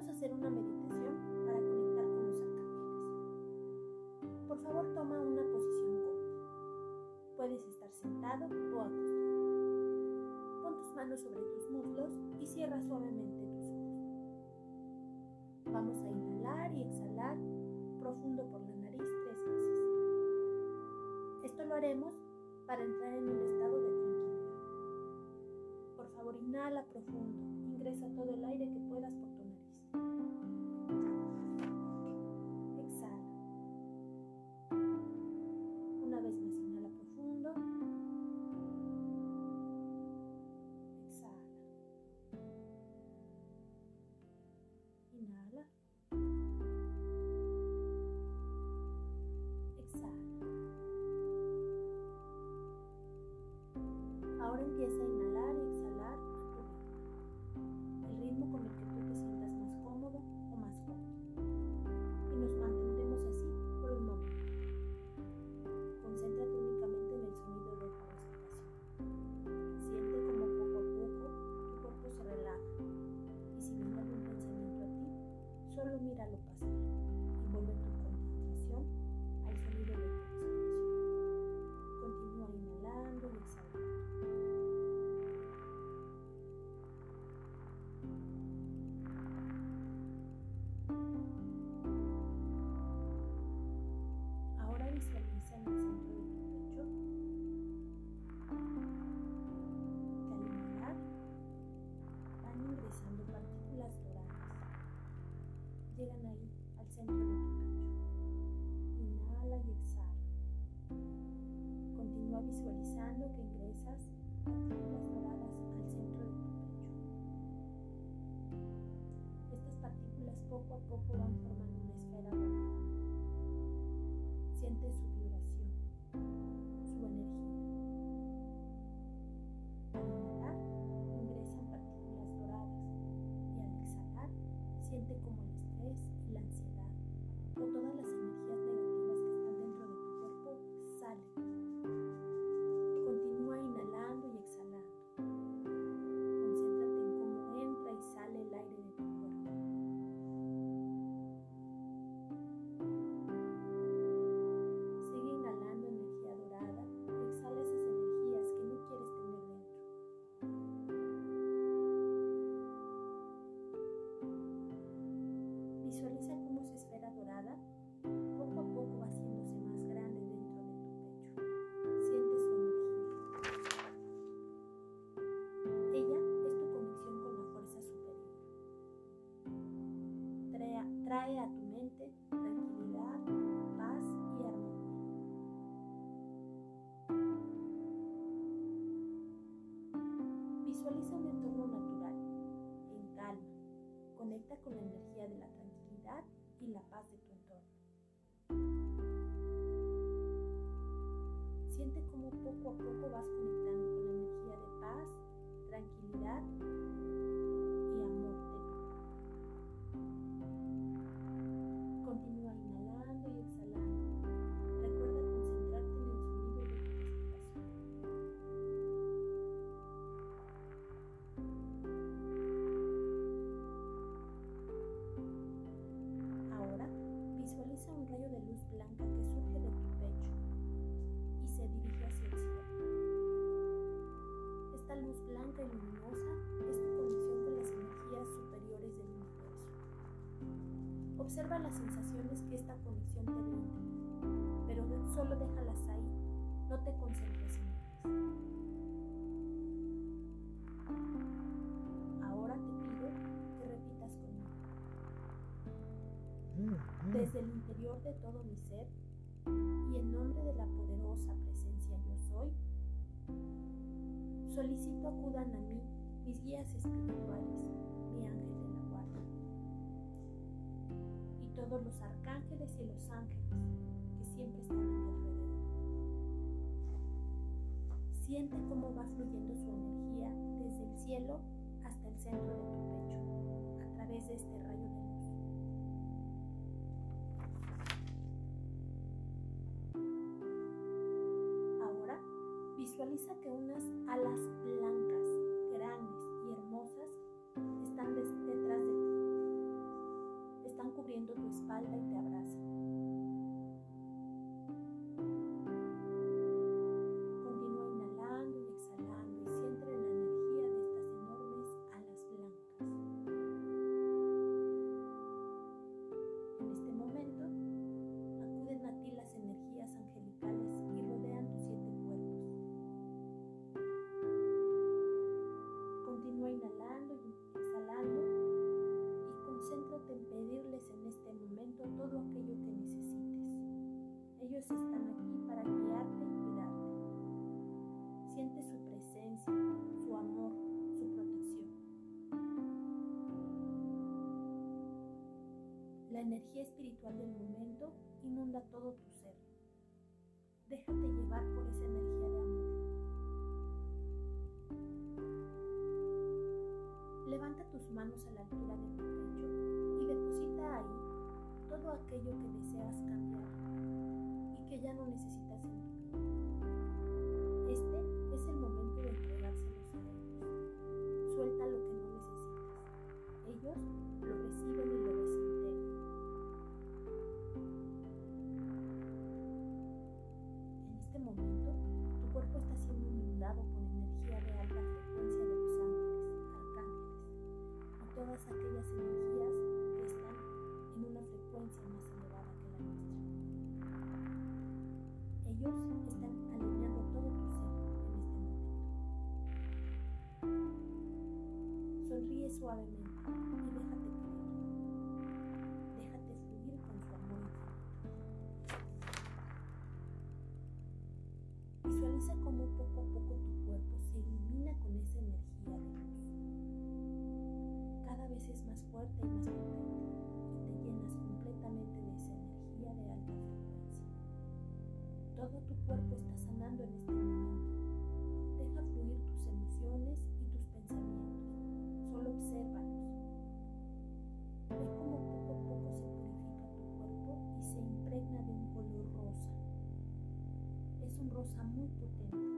vamos a hacer una meditación para conectar con los arcángeles. Por favor, toma una posición cómoda. Puedes estar sentado o acostado. Pon tus manos sobre tus muslos y cierra suavemente tus ojos. Vamos a inhalar y exhalar profundo por la nariz tres veces. Esto lo haremos para entrar en un estado de tranquilidad. Por favor, inhala profundo. Ingresa todo el aire que míralo pasar poco a poco Conecta con la energía de la tranquilidad y la paz de tu entorno. Siente cómo poco a poco vas conectando con la energía de paz, tranquilidad Observa las sensaciones que esta conexión te brinda, pero solo déjalas ahí, no te concentres en ellas. Ahora te pido que repitas conmigo. Desde el interior de todo mi ser y en nombre de la poderosa presencia yo soy, solicito acudan a mí mis guías espirituales, todos los arcángeles y los ángeles que siempre están a mi alrededor. Siente cómo va fluyendo su energía desde el cielo hasta el centro de tu pecho, a través de este rayo de luz. Ahora visualiza que unas alas blancas, espalda y te abrazo. La energía espiritual del momento inunda todo tu ser. Déjate llevar por esa energía de amor. Levanta tus manos a la altura de tu pecho y deposita ahí todo aquello que deseas cambiar y que ya no necesitas. happiness in yourself. fuerte y más y te llenas completamente de esa energía de alta frecuencia. Todo tu cuerpo está sanando en este momento. Deja fluir tus emociones y tus pensamientos. Solo obsérvalos. Ve cómo poco a poco se purifica tu cuerpo y se impregna de un color rosa. Es un rosa muy potente.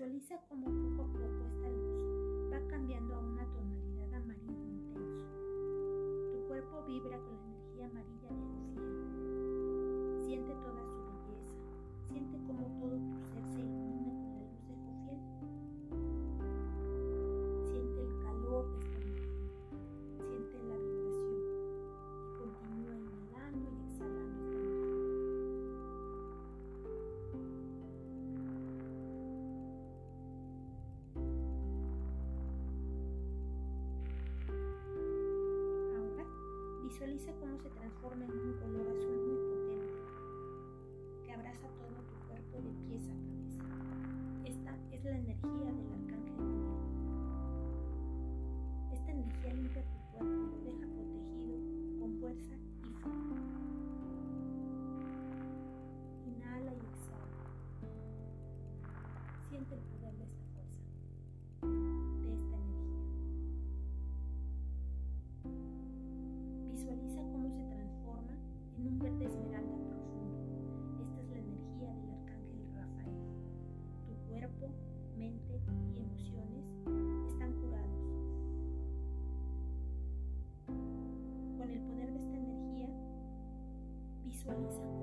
Visualiza cómo poco a poco esta luz va cambiando a una tonalidad amarillo intenso. Tu cuerpo vibra con la Visualiza cómo se transforma en un color azul muy potente que abraza todo tu cuerpo de pies a cabeza. Esta es la energía Marisa.